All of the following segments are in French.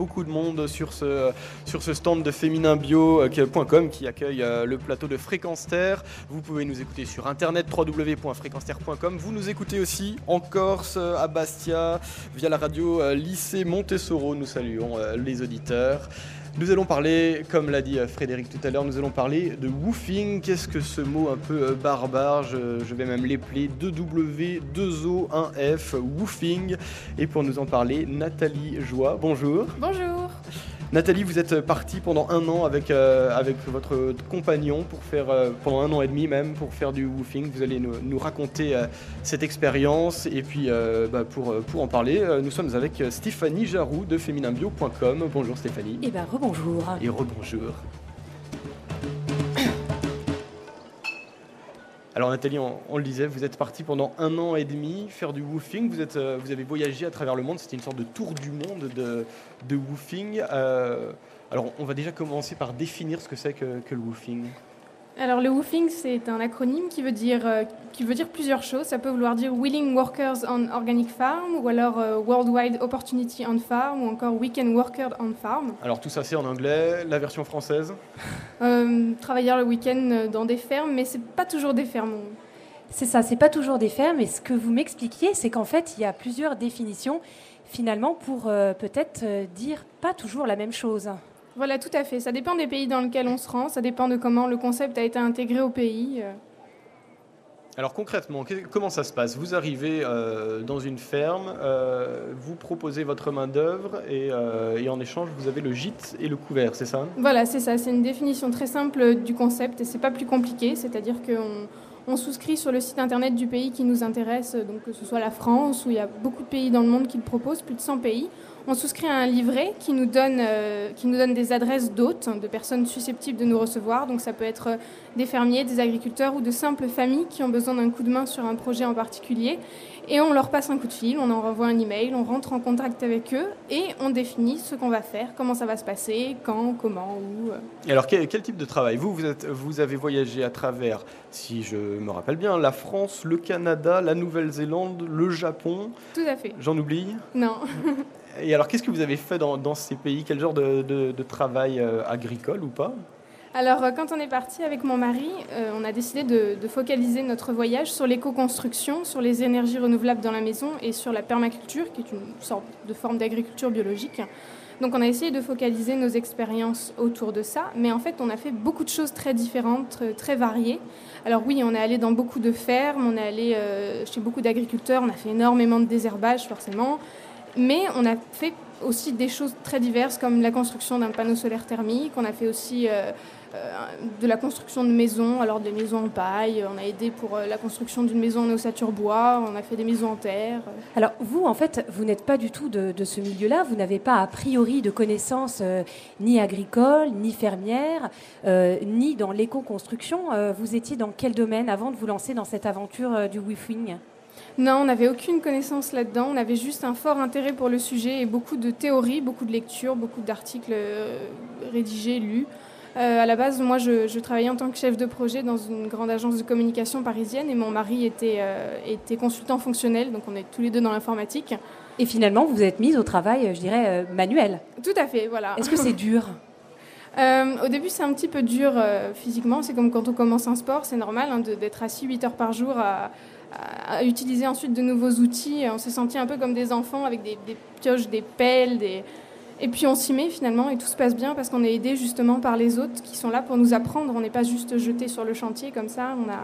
Beaucoup de monde sur ce, stand de fémininbio.com qui accueille euh, le plateau de Fréquence Terre. Vous pouvez nous écouter sur internet www.fréquenceterre.com. Vous nous écoutez aussi en Corse, à Bastia, via la radio euh, Lycée Montessoro. Nous saluons euh, les auditeurs. Nous allons parler, comme l'a dit Frédéric tout à l'heure, nous allons parler de woofing. Qu'est-ce que ce mot un peu barbare je, vais même l'épeler 2W, 2O, 1F, woofing. Et pour nous en parler, Nathalie Joie. Bonjour. Bonjour. Nathalie, vous êtes partie pendant un an avec, euh, avec votre compagnon pour faire, euh, pendant un an et demi même, pour faire du woofing. Vous allez nous, raconter euh, cette expérience. Et puis, bah, pour, pour en parler, nous sommes avec Stéphanie Jaroux de fémininbio.com. Bonjour Stéphanie. Et eh bien, rebonjour. Et rebonjour. Alors Nathalie, on, le disait, vous êtes partie pendant un an et demi faire du woofing. Vous, êtes, euh, vous avez voyagé à travers le monde. C'était une sorte de tour du monde de, de woofing. Euh, alors on va déjà commencer par définir ce que c'est que, que le woofing. Alors le WOOFing, c'est un acronyme qui veut, dire, euh, qui veut dire plusieurs choses. Ça peut vouloir dire Willing Workers on Organic Farm, ou alors euh, Worldwide Opportunity on Farm, ou encore Weekend Worker on Farm. Alors tout ça c'est en anglais, la version française? Euh, Travailleurs le week-end dans des fermes, mais c'est pas toujours des fermes. C'est ça, c'est pas toujours des fermes. Et ce que vous m'expliquiez, c'est qu'en fait, il y a plusieurs définitions finalement pour peut-être dire pas toujours la même chose. Voilà, tout à fait. Ça dépend des pays dans lesquels on se rend, ça dépend de comment le concept a été intégré au pays. Euh. Alors concrètement, comment ça se passe? Vous arrivez euh, dans une ferme, euh, vous proposez votre main-d'œuvre et, et, en échange, vous avez le gîte et le couvert, c'est ça? Voilà, c'est ça. C'est une définition très simple du concept et c'est pas plus compliqué. C'est-à-dire qu'on on souscrit sur le site internet du pays qui nous intéresse, donc que ce soit la France, où il y a beaucoup de pays dans le monde qui le proposent, plus de 100 pays. On souscrit à un livret qui nous donne, euh, qui nous donne des adresses d'hôtes, de personnes susceptibles de nous recevoir. Donc ça peut être euh, des fermiers, des agriculteurs ou de simples familles qui ont besoin d'un coup de main sur un projet en particulier. Et on leur passe un coup de fil, on en renvoie un email, on rentre en contact avec eux et on définit ce qu'on va faire, comment ça va se passer, quand, comment, où. Euh. Et alors quel, type de travail? Vous, vous, êtes, vous avez voyagé à travers, si je me rappelle bien, la France, le Canada, la Nouvelle-Zélande, le Japon. Tout à fait. J'en oublie? Non. Et alors, qu'est-ce que vous avez fait dans, ces pays? Quel genre de, travail euh, agricole ou pas? Alors, euh, quand on est parti avec mon mari, euh, on a décidé de, focaliser notre voyage sur l'éco-construction, sur les énergies renouvelables dans la maison et sur la permaculture, qui est une sorte de forme d'agriculture biologique. Donc, on a essayé de focaliser nos expériences autour de ça, mais en fait, on a fait beaucoup de choses très différentes, très variées. Alors oui, on est allé dans beaucoup de fermes, on est allé chez beaucoup d'agriculteurs, on a fait énormément de désherbage forcément, mais on a fait aussi des choses très diverses comme la construction d'un panneau solaire thermique. On a fait aussi euh, euh, de la construction de maisons, alors des maisons en paille. On a aidé pour euh, la construction d'une maison en ossature bois. On a fait des maisons en terre. Alors vous, en fait, vous n'êtes pas du tout de, ce milieu-là. Vous n'avez pas a priori de connaissances ni agricoles, ni fermières, ni dans l'éco-construction. vous étiez dans quel domaine avant de vous lancer dans cette aventure du WIFWING non, on n'avait aucune connaissance là-dedans. On avait juste un fort intérêt pour le sujet et beaucoup de théories, beaucoup de lectures, beaucoup d'articles euh, rédigés, lus. Euh, à la base, moi, je, travaillais en tant que chef de projet dans une grande agence de communication parisienne et mon mari était, euh, était consultant fonctionnel, donc on est tous les deux dans l'informatique. Et finalement, vous êtes mise au travail, je dirais, manuel. Tout à fait, voilà. Est-ce que c'est dur? Au début, c'est un petit peu dur physiquement. C'est comme quand on commence un sport, c'est normal hein, d'être assis 8 heures par jour à, à utiliser ensuite de nouveaux outils. On s'est senti un peu comme des enfants avec des, pioches, des pelles, et puis on s'y met finalement et tout se passe bien parce qu'on est aidé justement par les autres qui sont là pour nous apprendre. On n'est pas juste jeté sur le chantier comme ça. On a,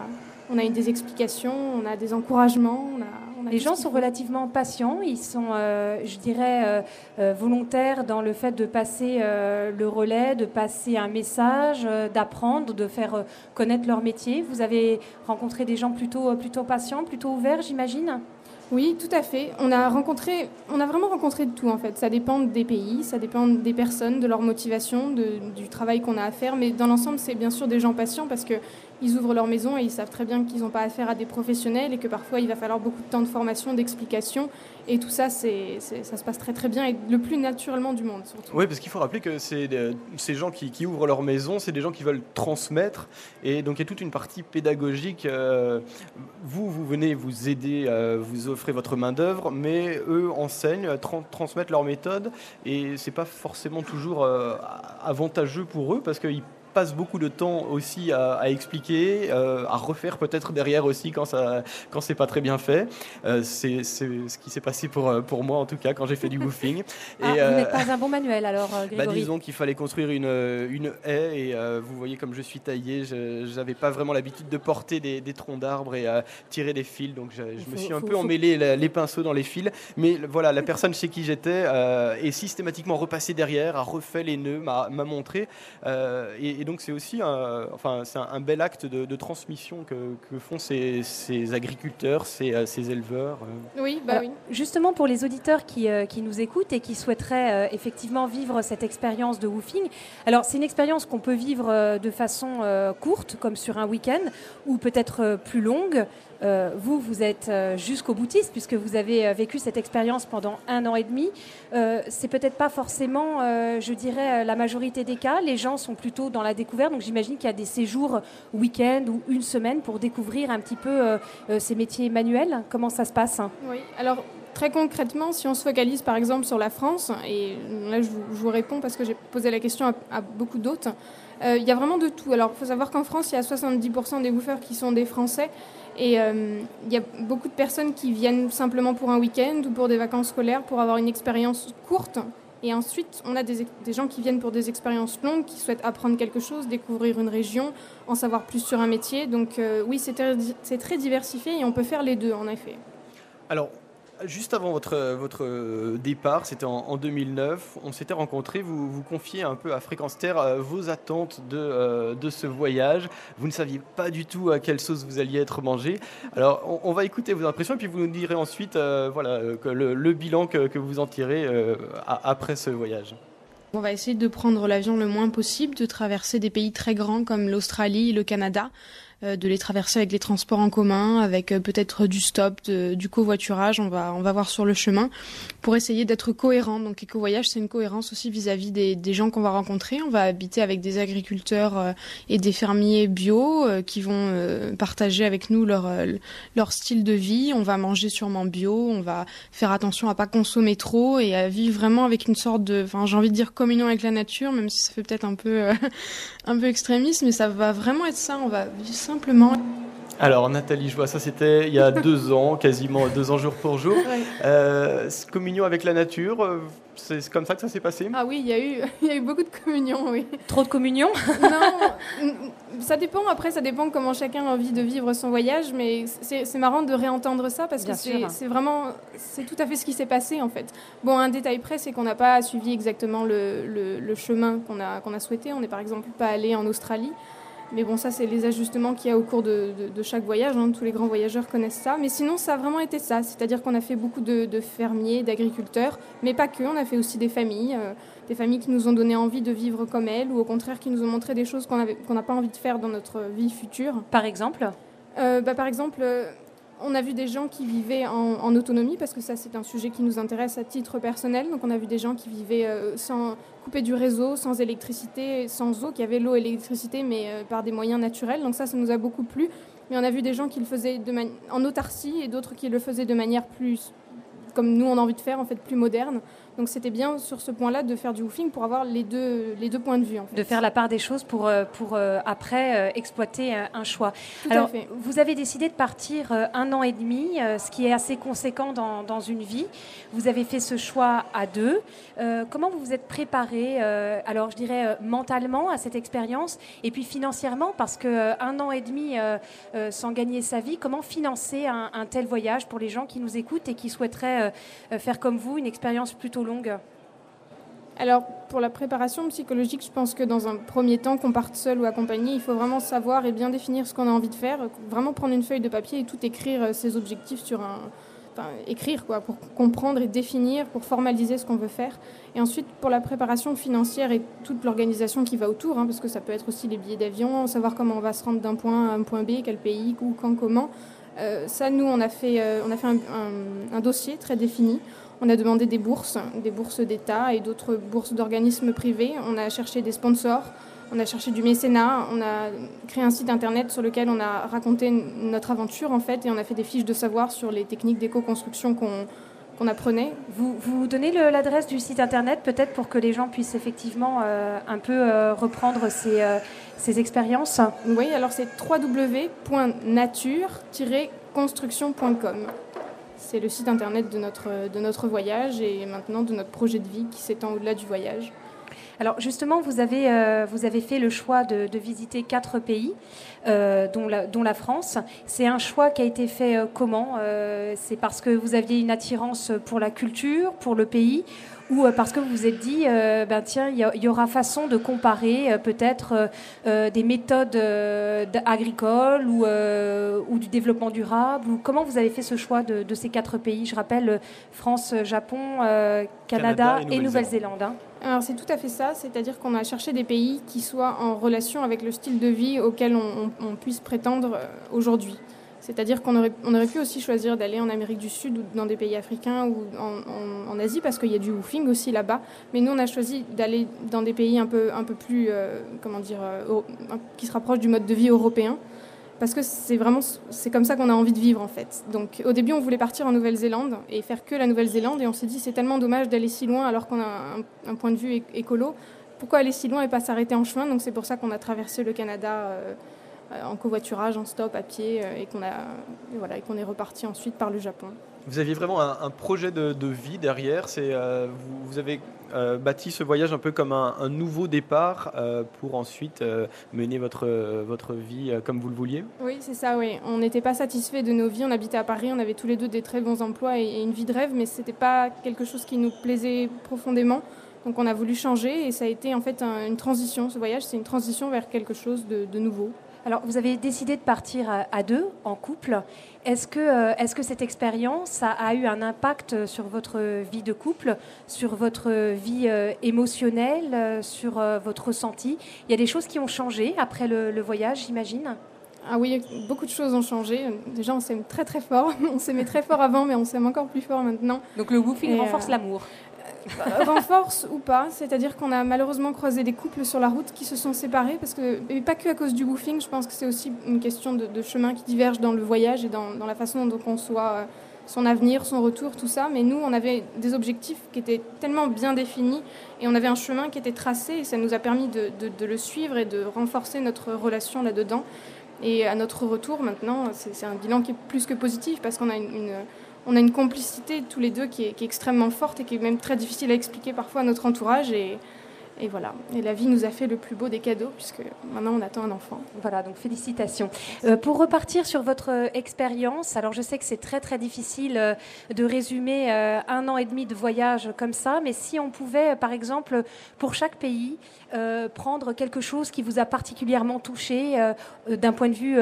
on a eu des explications, on a des encouragements, on a, les gens sont relativement patients, ils sont, euh, je dirais, euh, euh, volontaires dans le fait de passer le relais, de passer un message, d'apprendre, de faire connaître leur métier. Vous avez rencontré des gens plutôt, plutôt patients, plutôt ouverts, j'imagine? Oui, tout à fait. On a rencontré, on a vraiment rencontré de tout en fait. Ça dépend des pays, ça dépend des personnes, de leur motivation, du travail qu'on a à faire. Mais dans l'ensemble, c'est bien sûr des gens patients parce que ils ouvrent leur maison et ils savent très bien qu'ils n'ont pas affaire à des professionnels et que parfois il va falloir beaucoup de temps de formation, d'explication. Et tout ça, c'est, ça se passe très très bien et le plus naturellement du monde. Surtout. Oui, parce qu'il faut rappeler que c'est ces gens qui, ouvrent leur maison, c'est des gens qui veulent transmettre. Et donc il y a toute une partie pédagogique. Euh, vous, vous venez vous aider, euh, vous offrez votre main-d'œuvre, mais eux enseignent, transmettent leur méthode. Et c'est pas forcément toujours euh, avantageux pour eux parce qu'ils passe beaucoup de temps aussi à, expliquer, euh, à refaire peut-être derrière aussi quand ça quand c'est pas très bien fait. Euh, c'est ce qui s'est passé pour, euh, pour moi en tout cas quand j'ai fait du woofing. Ah, et, vous n'êtes pas un bon manuel alors, bah, Grégory bah, Disons qu'il fallait construire une, une haie et vous voyez comme je suis taillé, je n'avais pas vraiment l'habitude de porter des, des troncs d'arbres et tirer des fils, donc je, me suis un peu emmêlé les pinceaux dans les fils. Mais voilà, la personne chez qui j'étais est systématiquement repassée derrière, a refait les nœuds, m'a montré. et donc c'est aussi un, enfin, c'est un, bel acte de, transmission que, font ces, agriculteurs, ces, euh, ces éleveurs. Euh. Oui, bah oui. Justement, pour les auditeurs qui, euh, qui, nous écoutent et qui souhaiteraient effectivement vivre cette expérience de woofing, alors c'est une expérience qu'on peut vivre de façon courte, comme sur un week-end, ou peut-être plus longue. Euh, vous, vous êtes euh, jusqu'au boutiste puisque vous avez euh, vécu cette expérience pendant un an et demi. c'est peut-être pas forcément, je dirais, la majorité des cas. Les gens sont plutôt dans la découverte. Donc j'imagine qu'il y a des séjours week-end ou une semaine pour découvrir un petit peu ces métiers manuels. Comment ça se passe Oui, alors très concrètement, si on se focalise par exemple sur la France, et là je vous, réponds parce que j'ai posé la question à, beaucoup d'autres, il y a vraiment de tout. Alors il faut savoir qu'en France, il y a 70% des bouffeurs qui sont des Français. Et euh, il y a beaucoup de personnes qui viennent simplement pour un week-end ou pour des vacances scolaires pour avoir une expérience courte. Et ensuite, on a des, gens qui viennent pour des expériences longues, qui souhaitent apprendre quelque chose, découvrir une région, en savoir plus sur un métier. Donc euh, oui, c'est très diversifié et on peut faire les deux, en effet. Alors, Juste avant votre, votre départ, c'était en, 2009, on s'était rencontrés, vous vous confiez un peu à Fréquence Terre euh, vos attentes de, euh, de, ce voyage. Vous ne saviez pas du tout à quelle sauce vous alliez être mangé. Alors on, va écouter vos impressions et puis vous nous direz ensuite euh, voilà, le, bilan que, que, vous en tirez après ce voyage. On va essayer de prendre l'avion le moins possible, de traverser des pays très grands comme l'Australie, le Canada, euh, de les traverser avec les transports en commun, avec euh, peut-être du stop, du covoiturage. On va, on va voir sur le chemin pour essayer d'être cohérent. Donc, éco-voyage, c'est une cohérence aussi vis-à-vis des, des, gens qu'on va rencontrer. On va habiter avec des agriculteurs euh, et des fermiers bio qui vont partager avec nous leur, leur style de vie. On va manger sûrement bio. On va faire attention à pas consommer trop et à vivre vraiment avec une sorte de, enfin, j'ai envie de dire communion avec la nature, même si ça fait peut-être un peu, un peu extrémiste, mais ça va vraiment être ça. On va simplement. Alors Nathalie, je vois ça, c'était il y a deux ans, quasiment deux ans jour pour jour. Euh, communion avec la nature, euh, c'est comme ça que ça s'est passé? Ah oui, il y, a eu, il y a eu beaucoup de communion, oui. Trop de communion? Non, ça dépend. Après, ça dépend comment chacun a envie de vivre son voyage, mais c'est marrant de réentendre ça parce que c'est vraiment, c'est tout à fait ce qui s'est passé en fait. Bon, un détail près, c'est qu'on n'a pas suivi exactement le, le, chemin qu'on a, qu'on a souhaité. On n'est par exemple pas allé en Australie. Mais bon, ça, c'est les ajustements qu'il y a au cours de, chaque voyage. Hein. Tous les grands voyageurs connaissent ça. Mais sinon, ça a vraiment été ça. C'est-à-dire qu'on a fait beaucoup de, fermiers, d'agriculteurs, mais pas que. On a fait aussi des familles, euh, des familles qui nous ont donné envie de vivre comme elles, ou au contraire qui nous ont montré des choses qu'on n'a pas envie de faire dans notre vie future. Par exemple? Euh, bah, Par exemple, euh, on a vu des gens qui vivaient en, autonomie, parce que ça, c'est un sujet qui nous intéresse à titre personnel. Donc, on a vu des gens qui vivaient euh, sans couper du réseau, sans électricité, sans eau, qui avaient l'eau et l'électricité, mais euh, par des moyens naturels. Donc, ça, ça nous a beaucoup plu. Mais on a vu des gens qui le faisaient de en autarcie et d'autres qui le faisaient de manière plus, comme nous, on a envie de faire, en fait, plus moderne. Donc c'était bien sur ce point-là de faire du woofing pour avoir les deux, les deux points de vue. De faire la part des choses pour, euh, pour euh, après euh, exploiter un choix. Alors, vous avez décidé de partir un an et demi, ce qui est assez conséquent dans, dans, une vie. Vous avez fait ce choix à deux. comment vous vous êtes préparé, alors je dirais mentalement à cette expérience et puis financièrement, parce qu'un an et demi sans gagner sa vie, comment financer un, un, tel voyage pour les gens qui nous écoutent et qui souhaiteraient faire comme vous une expérience plutôt alors, pour la préparation psychologique, je pense que dans un premier temps, qu'on parte seul ou accompagné, il faut vraiment savoir et bien définir ce qu'on a envie de faire, vraiment prendre une feuille de papier et tout écrire euh, ses objectifs sur un, écrire, quoi, pour comprendre et définir, pour formaliser ce qu'on veut faire. Et ensuite, pour la préparation financière et toute l'organisation qui va autour, hein, parce que ça peut être aussi les billets d'avion, savoir comment on va se rendre d'un point à un point B, quel pays, où, quand, comment. Euh, ça, nous, on a fait, euh, on a fait un, dossier très défini. On a demandé des bourses, des bourses d'État et d'autres bourses d'organismes privés. On a cherché des sponsors, on a cherché du mécénat, on a créé un site internet sur lequel on a raconté notre aventure en fait et on a fait des fiches de savoir sur les techniques d'éco-construction qu'on qu'on apprenait. Vous, vous donnez l'adresse du site internet peut-être pour que les gens puissent effectivement euh, un peu reprendre ces, ces expériences? Oui, alors c'est www.nature-construction.com. C'est le site internet de notre, de notre voyage et maintenant de notre projet de vie qui s'étend au-delà du voyage. Alors justement, vous avez, euh, vous avez fait le choix de, visiter quatre pays, euh, dont, la, dont, la, France. C'est un choix qui a été fait euh, comment C'est parce que vous aviez une attirance pour la culture, pour le pays ou euh, parce que vous vous êtes dit, euh, ben tiens, il y, aura façon de comparer euh, peut-être des méthodes agricoles ou, ou, du développement durable ou Comment vous avez fait ce choix de, ces quatre pays? Je rappelle France, Japon, Canada, et Nouvelle-Zélande. Hein. Alors c'est tout à fait ça, c'est-à-dire qu'on a cherché des pays qui soient en relation avec le style de vie auquel on puisse prétendre aujourd'hui. C'est-à-dire qu'on aurait, on aurait pu aussi choisir d'aller en Amérique du Sud ou dans des pays africains ou en, Asie parce qu'il y a du woofing aussi là-bas. Mais nous, on a choisi d'aller dans des pays un peu, un peu plus, euh, comment dire, euh, qui se rapprochent du mode de vie européen. Parce que c'est vraiment, c'est comme ça qu'on a envie de vivre en fait. Donc au début, on voulait partir en Nouvelle-Zélande et faire que la Nouvelle-Zélande et on s'est dit c'est tellement dommage d'aller si loin alors qu'on a un, point de vue écolo. Pourquoi aller si loin et pas s'arrêter en chemin? Donc c'est pour ça qu'on a traversé le Canada. Euh, en covoiturage, en stop, à pied, euh, et qu'on a voilà, et qu'on est reparti ensuite par le Japon. Vous aviez vraiment un, projet de, vie derrière. Euh, vous, avez bâti ce voyage un peu comme un, nouveau départ pour ensuite mener votre votre vie comme vous le vouliez? Oui, c'est ça. Oui, on n'était pas satisfait de nos vies. On habitait à Paris, on avait tous les deux des très bons emplois et, une vie de rêve, mais c'était pas quelque chose qui nous plaisait profondément. Donc on a voulu changer et ça a été en fait une transition. Ce voyage, c'est une transition vers quelque chose de nouveau. Alors, vous avez décidé de partir à, deux, en couple. Est-ce que, euh, est que cette expérience a, eu un impact sur votre vie de couple, sur votre vie euh, émotionnelle, euh, sur votre ressenti? Il y a des choses qui ont changé après le, voyage, j'imagine? Ah oui, beaucoup de choses ont changé. Déjà, on s'aime très très fort. On s'aimait très fort avant, mais on s'aime encore plus fort maintenant. Donc le woofing renforce l'amour. renforce ou pas, c'est-à-dire qu'on a malheureusement croisé des couples sur la route qui se sont séparés, parce que, et pas que à cause du woofing, je pense que c'est aussi une question de, chemin qui diverge dans le voyage et dans, la façon dont on soit euh, son avenir, son retour, tout ça. Mais nous, on avait des objectifs qui étaient tellement bien définis et on avait un chemin qui était tracé et ça nous a permis de, le suivre et de renforcer notre relation là-dedans. Et à notre retour, maintenant, c'est un bilan qui est plus que positif parce qu'on a une on a une complicité tous les deux qui est, extrêmement forte et qui est même très difficile à expliquer parfois à notre entourage. Et, et voilà. Et la vie nous a fait le plus beau des cadeaux, puisque maintenant on attend un enfant. Voilà, donc félicitations. Euh, pour repartir sur votre euh, expérience, alors je sais que c'est très très difficile euh, de résumer un an et demi de voyage comme ça, mais si on pouvait, par exemple, pour chaque pays, prendre quelque chose qui vous a particulièrement touché d'un point de vue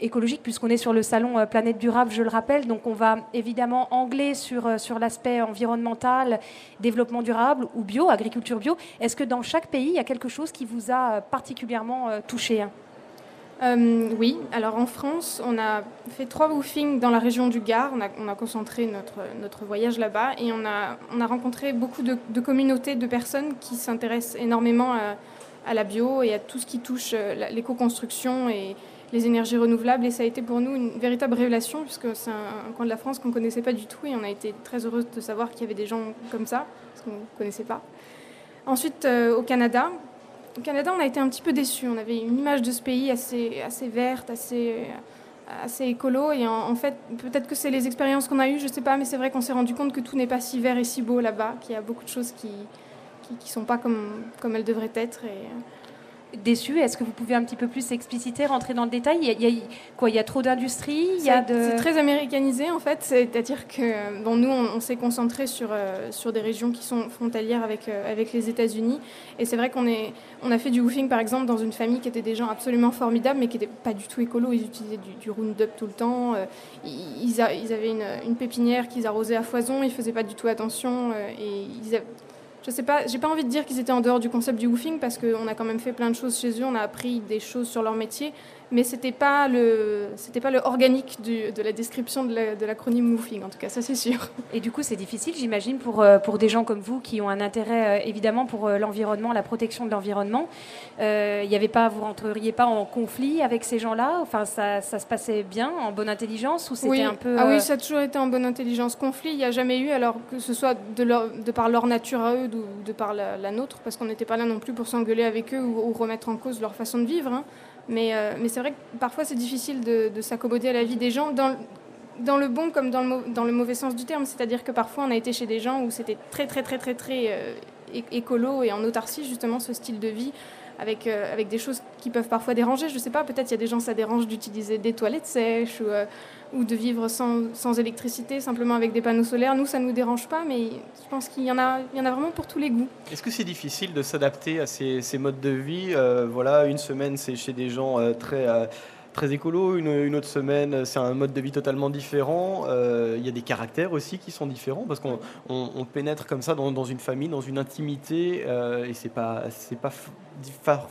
écologique, puisqu'on est sur le salon Planète Durable, je le rappelle, donc on va évidemment angler sur, sur l'aspect environnemental, développement durable ou bio, agriculture bio. Est-ce que dans chaque pays, il y a quelque chose qui vous a euh, particulièrement euh, touché hein euh, oui, alors en France, on a fait trois woofings dans la région du Gard. On a, concentré notre, notre voyage là-bas et on a, on a rencontré beaucoup de, communautés de personnes qui s'intéressent énormément à, la bio et à tout ce qui touche l'éco-construction et les énergies renouvelables. Et ça a été pour nous une véritable révélation puisque c'est un, coin de la France qu'on ne connaissait pas du tout et on a été très heureuse de savoir qu'il y avait des gens comme ça, parce qu'on ne connaissait pas. Ensuite, euh, au Canada. Au Canada, on a été un petit peu déçus. On avait une image de ce pays assez, assez verte, assez, assez écolo. Et en, fait, peut-être que c'est les expériences qu'on a eues, je ne sais pas, mais c'est vrai qu'on s'est rendu compte que tout n'est pas si vert et si beau là-bas, qu'il y a beaucoup de choses qui ne sont pas comme, comme elles devraient être. Déçus. Est-ce que vous pouvez un petit peu plus expliciter, rentrer dans le détail? Il y, a, quoi? Il y a trop d'industrie? Il y a de... C'est très américanisé en fait, c'est-à-dire que bon, nous on, s'est concentré sur, euh, sur des régions qui sont frontalières avec, euh, avec les États-Unis. Et c'est vrai qu'on est, on a fait du woofing par exemple dans une famille qui était des gens absolument formidables mais qui n'étaient pas du tout écolo, ils utilisaient du, du Roundup tout le temps, euh, ils, ils, avaient une, une pépinière qu'ils arrosaient à foison, ils faisaient pas du tout attention et ils avaient, je sais pas, j'ai pas envie de dire qu'ils étaient en dehors du concept du woofing parce qu'on a quand même fait plein de choses chez eux, on a appris des choses sur leur métier, mais c'était pas le pas le organique de la description de l'acronyme woofing en tout cas ça c'est sûr. Et du coup c'est difficile j'imagine pour euh, pour des gens comme vous qui ont un intérêt euh, évidemment pour euh, l'environnement, la protection de l'environnement. Avait pas vous rentreriez pas en conflit avec ces gens-là? Enfin ça, ça, se passait bien en bonne intelligence ou c'était un peu Ah oui ça a toujours été en bonne intelligence. Conflit il n'y a jamais eu alors que ce soit de, leur, de par leur nature à eux ou de par la, nôtre parce qu'on n'était pas là non plus pour s'engueuler avec eux ou, remettre en cause leur façon de vivre. Hein. Mais, euh, mais c'est vrai que parfois c'est difficile de, s'accommoder à la vie des gens, dans, le bon comme dans le, dans le mauvais sens du terme. C'est-à-dire que parfois on a été chez des gens où c'était très très très très très euh, écolo et en autarcie justement ce style de vie avec, euh, avec des choses qui peuvent parfois déranger. Je ne sais pas, peut-être il y a des gens ça dérange d'utiliser des toilettes sèches ou, ou de vivre sans, sans, électricité, simplement avec des panneaux solaires. Nous, ça ne nous dérange pas, mais je pense qu'il y, en a, y en a vraiment pour tous les goûts. Est-ce que c'est difficile de s'adapter à ces, modes de vie euh, Voilà, une semaine, c'est chez des gens euh, très... Euh, très écolo, une, une, autre semaine c'est un mode de vie totalement différent. Il y a des caractères aussi qui sont différents parce qu'on on, pénètre comme ça dans, une famille, dans une intimité et c'est pas c'est pas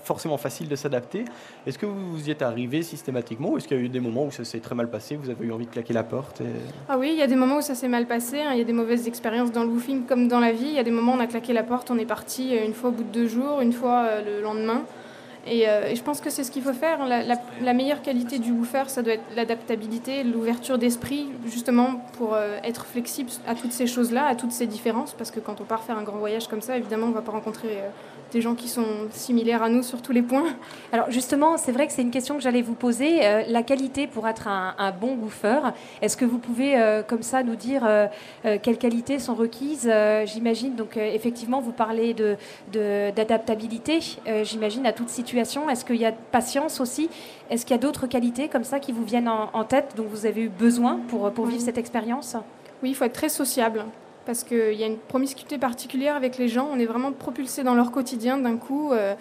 forcément facile de s'adapter. Est-ce que vous, y êtes arrivé systématiquement ou est-ce qu'il y a eu des moments où ça s'est très mal passé, vous avez eu envie de claquer la porte Ah oui, il y a des moments où ça s'est mal passé, hein. il y a des mauvaises expériences dans le woofing comme dans la vie. Il y a des moments où on a claqué la porte, on est parti euh, une fois au bout de deux jours, une fois euh, le lendemain. Euh, et, je pense que c'est ce qu'il faut faire. La, meilleure qualité du woofer, ça doit être l'adaptabilité, l'ouverture d'esprit, justement pour être flexible à toutes ces choses-là, à toutes ces différences. Parce que quand on part faire un grand voyage comme ça, évidemment, on ne va pas rencontrer des gens qui sont similaires à nous sur tous les points. Alors justement, c'est vrai que c'est une question que j'allais vous poser. Euh, la qualité pour être un, bon bouffeur, est-ce que vous pouvez euh, comme ça nous dire euh, quelles qualités sont requises? J'imagine, donc effectivement, vous parlez de, d'adaptabilité, j'imagine, à toute situation. Est-ce qu'il y a patience aussi? Est-ce qu'il y a d'autres qualités comme ça qui vous viennent en, tête, dont vous avez eu besoin pour, pour vivre cette expérience? Oui, il faut être très sociable parce qu'il y a une promiscuité particulière avec les gens. On est vraiment propulsé dans leur quotidien d'un coup. Euh,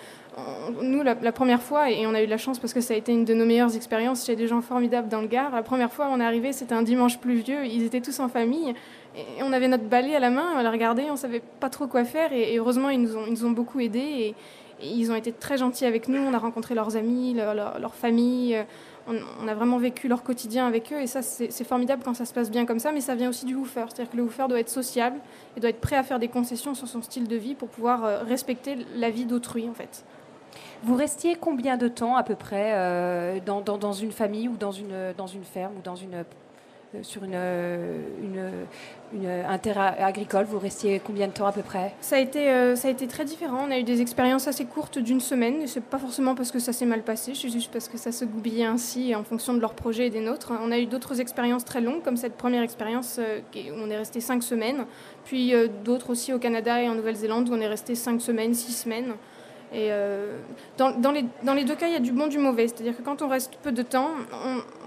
nous, la, première fois, et on a eu de la chance parce que ça a été une de nos meilleures expériences chez des gens formidables dans le Gard. La première fois, on est arrivé, c'était un dimanche pluvieux. Ils étaient tous en famille. Et on avait notre balai à la main, on la regardait, on savait pas trop quoi faire. Et, heureusement, ils nous, ont, ils nous ont beaucoup aidés. Et, ils ont été très gentils avec nous. On a rencontré leurs amis, leur, famille on, a vraiment vécu leur quotidien avec eux et ça c'est formidable quand ça se passe bien comme ça, mais ça vient aussi du woofer. C'est-à-dire que le woofer doit être sociable et doit être prêt à faire des concessions sur son style de vie pour pouvoir euh, respecter la vie d'autrui en fait. Vous restiez combien de temps à peu près euh, dans, une famille ou dans une, ferme ou dans une euh, sur une, euh, une, une, un terrain agricole Vous restiez combien de temps à peu près? Ça a, été, euh, ça a été très différent. On a eu des expériences assez courtes d'une semaine. C'est pas forcément parce que ça s'est mal passé, c'est juste parce que ça se goubillait ainsi en fonction de leurs projets et des nôtres. On a eu d'autres expériences très longues, comme cette première expérience où on est resté cinq semaines. Puis d'autres aussi au Canada et en Nouvelle-Zélande où on est resté cinq semaines, six semaines. Et dans, dans, les, dans, les, deux cas, il y a du bon, du mauvais. C'est-à-dire que quand on reste peu de temps,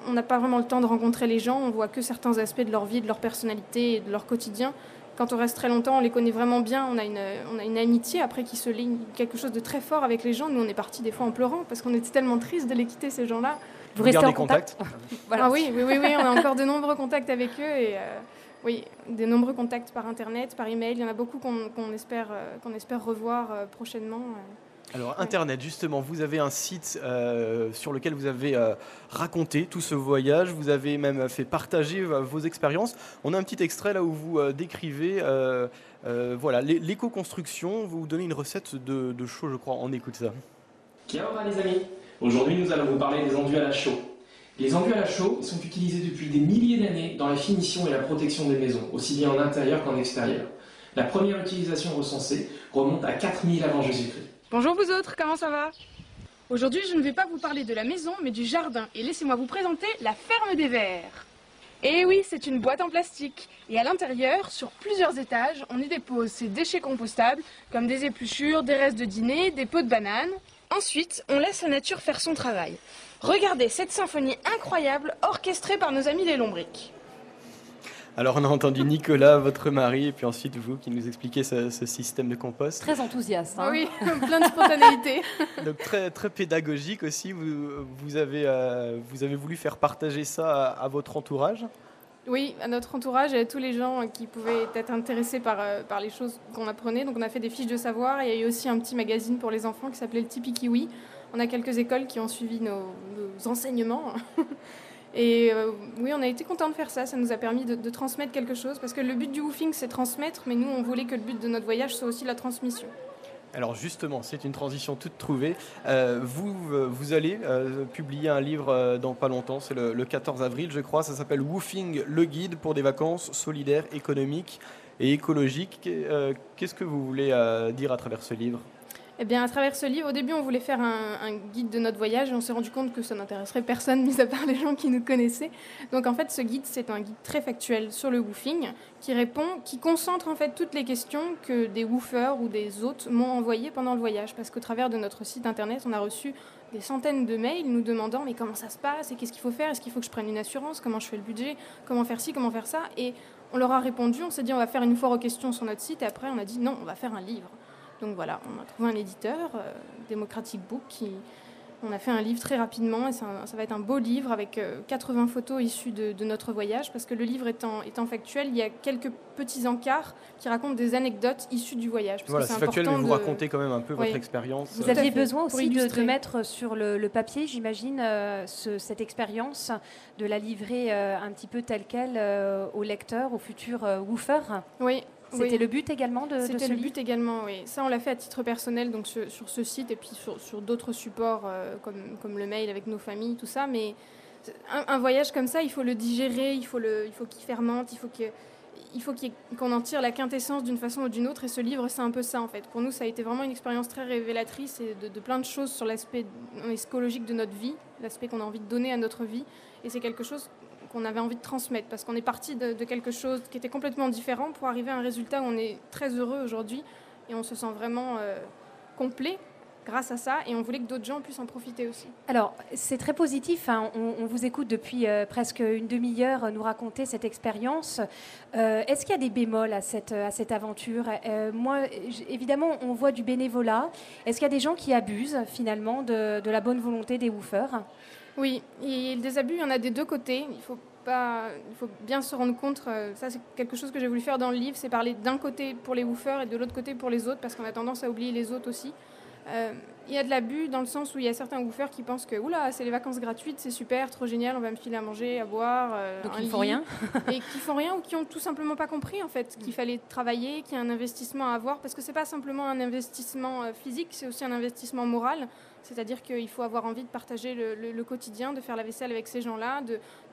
on, n'a pas vraiment le temps de rencontrer les gens, on voit que certains aspects de leur vie, de leur personnalité et de leur quotidien. Quand on reste très longtemps, on les connaît vraiment bien, on a une, on a une amitié après qui se lie quelque chose de très fort avec les gens. Nous, on est partis des fois en pleurant parce qu'on était tellement tristes de les quitter, ces gens-là. Vous, restez en contact, ah oui, oui, oui, oui, on a encore de nombreux contacts avec eux et euh, oui, de nombreux contacts par internet, par email. Il y en a beaucoup qu'on espère, euh, qu'on espère revoir euh, prochainement. Alors Internet, justement, vous avez un site euh, sur lequel vous avez euh, raconté tout ce voyage, vous avez même fait partager euh, vos expériences. On a un petit extrait là où vous décrivez voilà, l'éco-construction, vous donnez une recette de, de chaud, je crois. On écoute ça. Kia les amis Aujourd'hui nous allons vous parler des enduits à la chaux. Les enduits à la chaux sont utilisés depuis des milliers d'années dans la finition et la protection des maisons, aussi bien en intérieur qu'en extérieur. La première utilisation recensée remonte à 4000 avant Jésus-Christ. Bonjour vous autres, comment ça va? Aujourd'hui, je ne vais pas vous parler de la maison, mais du jardin. Et laissez-moi vous présenter la ferme des vers. Eh oui, c'est une boîte en plastique. Et à l'intérieur, sur plusieurs étages, on y dépose ces déchets compostables, comme des épluchures, des restes de dîner, des pots de bananes. Ensuite, on laisse la nature faire son travail. Regardez cette symphonie incroyable orchestrée par nos amis les lombriques. Alors on a entendu Nicolas, votre mari, et puis ensuite vous qui nous expliquez ce, système de compost. Très enthousiaste. Hein. oui, plein de spontanéité. Donc très, très pédagogique aussi. Vous, vous, avez, euh, vous avez voulu faire partager ça à, votre entourage? Oui, à notre entourage et à tous les gens qui pouvaient être intéressés par, euh, par les choses qu'on apprenait. Donc on a fait des fiches de savoir. Il y a eu aussi un petit magazine pour les enfants qui s'appelait le Tipeee Kiwi. On a quelques écoles qui ont suivi nos, nos enseignements. Et euh, oui, on a été content de faire ça. Ça nous a permis de, transmettre quelque chose. Parce que le but du woofing, c'est transmettre. Mais nous, on voulait que le but de notre voyage soit aussi la transmission. Alors justement, c'est une transition toute trouvée. Euh, vous, euh, vous allez publier un livre dans pas longtemps, c'est le, le, 14 avril je crois, ça s'appelle Woofing, le guide pour des vacances solidaires, économiques et écologiques. Qu'est-ce que vous voulez dire à travers ce livre? Eh bien, à travers ce livre, au début, on voulait faire un, guide de notre voyage. Et on s'est rendu compte que ça n'intéresserait personne, mis à part les gens qui nous connaissaient. Donc, en fait, ce guide, c'est un guide très factuel sur le woofing qui répond, qui concentre en fait toutes les questions que des woofers ou des hôtes m'ont envoyées pendant le voyage. Parce qu'au travers de notre site internet, on a reçu des centaines de mails nous demandant mais comment ça se passe? Et qu'est-ce qu'il faut faire? Est-ce qu'il faut que je prenne une assurance? Comment je fais le budget? Comment faire ci? Comment faire ça? Et on leur a répondu, on s'est dit on va faire une foire aux questions sur notre site. Et après on a dit non, on va faire un livre. Donc voilà, on a trouvé un éditeur, euh, Democratic Book, qui, on a fait un livre très rapidement et ça, va être un beau livre avec 80 euh, photos issues de, notre voyage parce que le livre étant, étant, factuel, il y a quelques petits encarts qui racontent des anecdotes issues du voyage. voilà, c'est factuel, mais vous racontez quand même un peu votre expérience. Vous aviez besoin aussi de, mettre sur le, papier, j'imagine, euh, cette expérience, de la livrer un petit peu telle qu'elle au lecteur, au futur woofer. Oui, c'était le but également de, C'était le but également, oui. Ça, on l'a fait à titre personnel, donc sur, ce site et puis sur, d'autres supports euh, comme, comme, le mail avec nos familles, tout ça. Mais un, voyage comme ça, il faut le digérer, il faut qu'il faut qu'il fermente, il faut que il faut qu'on en tire la quintessence d'une façon ou d'une autre. Et ce livre, c'est un peu ça, en fait. Pour nous, ça a été vraiment une expérience très révélatrice et de, de plein de choses sur l'aspect écologique de notre vie, l'aspect qu'on a envie de donner à notre vie. Et c'est quelque chose qu'on avait envie de transmettre, parce qu'on est parti de, quelque chose qui était complètement différent pour arriver à un résultat où on est très heureux aujourd'hui et on se sent vraiment euh, complet grâce à ça et on voulait que d'autres gens puissent en profiter aussi. Alors, c'est très positif. Hein. On, vous écoute depuis euh, presque une demi-heure nous raconter cette expérience. Euh, est-ce qu'il y a des bémols à cette, à cette aventure? Moi, évidemment, on voit du bénévolat. Est-ce qu'il y a des gens qui abusent finalement de, de la bonne volonté des woofers? Oui, et des abus, il y en a des deux côtés. Il faut, pas, il faut bien se rendre compte, euh, ça c'est quelque chose que j'ai voulu faire dans le livre, c'est parler d'un côté pour les woofers et de l'autre côté pour les autres, parce qu'on a tendance à oublier les autres aussi. Euh, il y a de l'abus dans le sens où il y a certains woofers qui pensent que oula, c'est les vacances gratuites, c'est super, trop génial, on va me filer à manger, à boire. Euh, Donc ils font rien Et qui font rien ou qui ont tout simplement pas compris en fait qu'il fallait travailler, qu'il y a un investissement à avoir, parce que c'est pas simplement un investissement physique, c'est aussi un investissement moral. C'est-à-dire qu'il faut avoir envie de partager le, quotidien, de faire la vaisselle avec ces gens-là,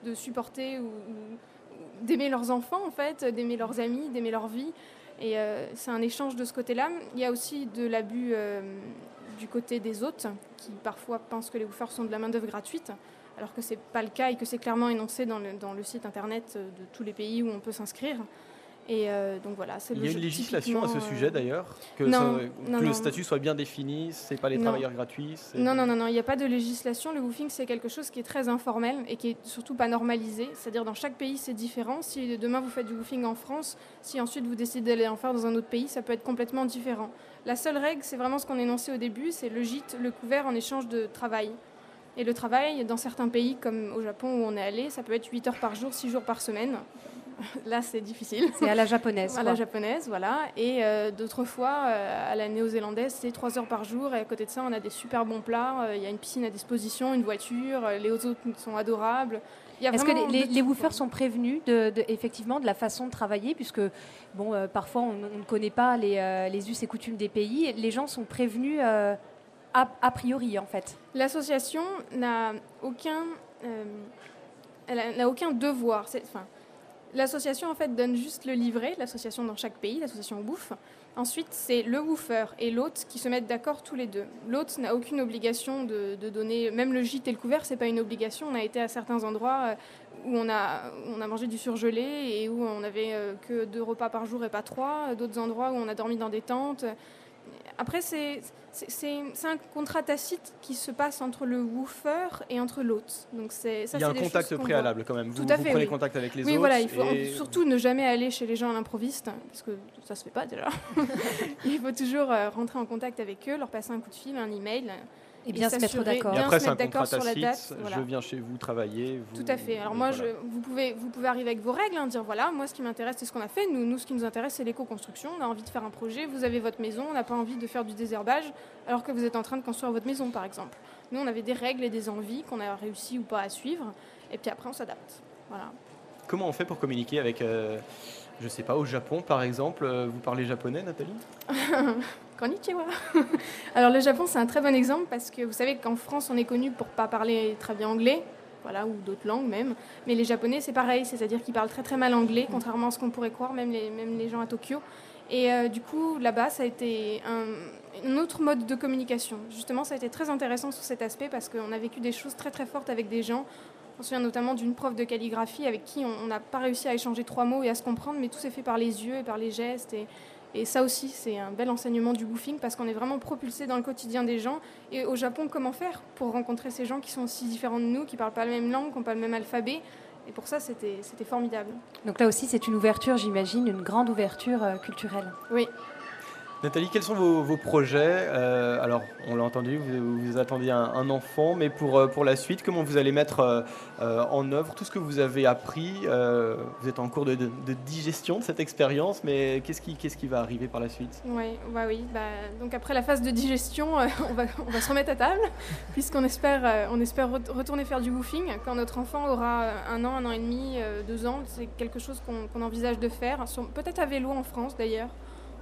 de, supporter ou, d'aimer leurs enfants en fait, d'aimer leurs amis, d'aimer leur vie. Et euh, c'est un échange de ce côté-là. Il y a aussi de l'abus euh, du côté des hôtes, qui parfois pensent que les woofers sont de la main-d'œuvre gratuite, alors que ce n'est pas le cas et que c'est clairement énoncé dans le, site internet de tous les pays où on peut s'inscrire. Et euh, donc voilà, c'est Il y a une législation à ce sujet d'ailleurs, que, que le statut soit bien défini, c'est pas les travailleurs gratuits. Non, non, non, non, il n'y a pas de législation. Le woofing, c'est quelque chose qui est très informel et qui est surtout pas normalisé. C'est-à-dire dans chaque pays, c'est différent. Si demain vous faites du woofing en France, si ensuite vous décidez d'aller en faire dans un autre pays, ça peut être complètement différent. La seule règle, c'est vraiment ce qu'on énonçait au début, c'est le gîte, le couvert en échange de travail. Et le travail, dans certains pays comme au Japon où on est allé, ça peut être 8 heures par jour, 6 jours par semaine. Là, c'est difficile. C'est à la japonaise. à la japonaise, voilà. Et euh, d'autres fois, euh, à la néo-zélandaise, c'est 3 heures par jour. Et à côté de ça, on a des super bons plats. Euh, il y a une piscine à disposition, une voiture. les autres sont adorables. Est-ce que les, les, woofers sont prévenus de, effectivement de la façon de travailler? Puisque bon parfois on, ne connaît pas les, les, us et coutumes des pays les gens sont prévenus a, a, priori en fait l'association n'a aucun elle n'a aucun devoir enfin L'association en fait donne juste le livret, l'association dans chaque pays, l'association bouffe. Ensuite, c'est le woofer et l'hôte qui se mettent d'accord tous les deux. L'hôte n'a aucune obligation de, donner, même le gîte et le couvert, c'est pas une obligation. On a été à certains endroits euh, où on a, on a mangé du surgelé et où on n'avait euh, que deux repas par jour et pas trois. D'autres endroits où on a dormi dans des tentes. Après, c'est un contrat tacite qui se passe entre le woofer et entre l'hôte. Donc il y a un contact préalable quand même. Tout à fait, prenez contact avec les oui, autres. voilà, il faut surtout ne jamais aller chez les gens à l'improviste, parce que ça se fait pas déjà. il faut toujours euh, rentrer en contact avec eux, leur passer un coup de fil, un email. Et bien se mettre d'accord. Et après, c'est un contrat tacite. Je viens chez vous travailler. Tout à fait. Alors moi, je, vous, pouvez, vous pouvez arriver avec vos règles, hein, dire voilà, moi, ce qui m'intéresse, c'est ce qu'on a fait. Nous, nous, ce qui nous intéresse, c'est l'éco-construction. On a envie de faire un projet. Vous avez votre maison. On n'a pas envie de faire du désherbage, alors que vous êtes en train de construire votre maison, par exemple. Nous, on avait des règles et des envies qu'on a réussi ou pas à suivre. Et puis après, on s'adapte. Voilà. Comment on fait pour communiquer avec, euh, je sais pas, au Japon, par exemple? Euh, Vous parlez japonais, Nathalie? Alors le Japon, c'est un très bon exemple parce que vous savez qu'en France, on est connu pour pas parler très bien anglais, voilà, ou d'autres langues même. Mais les Japonais, c'est pareil, c'est-à-dire qu'ils parlent très très mal anglais, contrairement à ce qu'on pourrait croire, même les, même les gens à Tokyo. Et euh, du coup, là-bas, ça a été un, autre mode de communication. Justement, ça a été très intéressant sur cet aspect parce qu'on a vécu des choses très très fortes avec des gens. On se souvient notamment d'une prof de calligraphie avec qui on n'a pas réussi à échanger trois mots et à se comprendre, mais tout s'est fait par les yeux et par les gestes. Et ça aussi, c'est un bel enseignement du woofing parce qu'on est vraiment propulsé dans le quotidien des gens. Et au Japon, comment faire pour rencontrer ces gens qui sont aussi différents de nous, qui ne parlent pas la même langue, qui n'ont pas le même alphabet? Et pour ça, c'était formidable. Donc là aussi, c'est une ouverture, j'imagine, une grande ouverture euh, culturelle. Oui, Nathalie, quels sont vos, projets? Euh, Alors, on l'a entendu, vous, attendiez un, enfant, mais pour, euh, pour la suite, comment vous allez mettre euh, en œuvre tout ce que vous avez appris? Vous êtes en cours de, digestion de cette expérience, mais qu'est-ce qui, qui va arriver par la suite? Ouais, bah oui, bah, donc après la phase de digestion, on, va, on va se remettre à table, puisqu'on espère, on espère retourner faire du woofing quand notre enfant aura un an, un an et demi, deux ans. C'est quelque chose qu'on, envisage de faire, peut-être à vélo en France d'ailleurs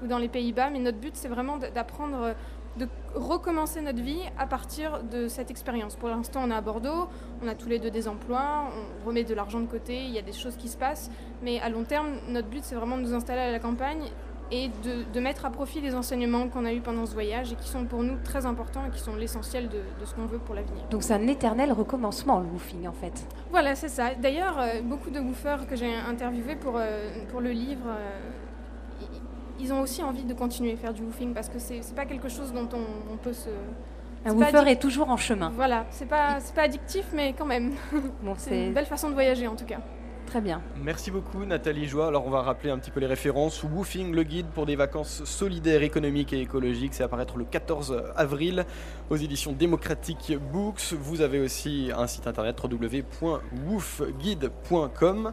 ou dans les Pays-Bas, mais notre but, c'est vraiment d'apprendre, de recommencer notre vie à partir de cette expérience. Pour l'instant, on est à Bordeaux, on a tous les deux des emplois, on remet de l'argent de côté, il y a des choses qui se passent, mais à long terme, notre but, c'est vraiment de nous installer à la campagne et de, mettre à profit les enseignements qu'on a eus pendant ce voyage et qui sont pour nous très importants et qui sont l'essentiel de, ce qu'on veut pour l'avenir. Donc c'est un éternel recommencement le woofing en fait. Voilà, c'est ça. D'ailleurs, euh, beaucoup de woofers que j'ai interviewés pour, euh, pour le livre euh, ils ont aussi envie de continuer à faire du woofing parce que c'est pas quelque chose dont on, peut se. Un woofer est toujours en chemin. Voilà, c'est pas, pas addictif, mais quand même. Bon, c'est une belle façon de voyager en tout cas. Très bien. Merci beaucoup Nathalie Joie. Alors on va rappeler un petit peu les références. Woofing, le guide pour des vacances solidaires, économiques et écologiques. C'est apparaître le 14 avril aux éditions Démocratique Books. Vous avez aussi un site internet www.woofguide.com.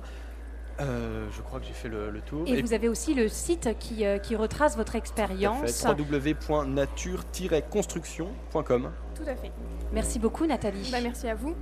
Euh, je crois que j'ai fait le, tour. Et, vous avez aussi le site qui, euh, qui retrace votre expérience. www.nature-construction.com. Tout à fait. Merci beaucoup Nathalie. Bah, merci à vous.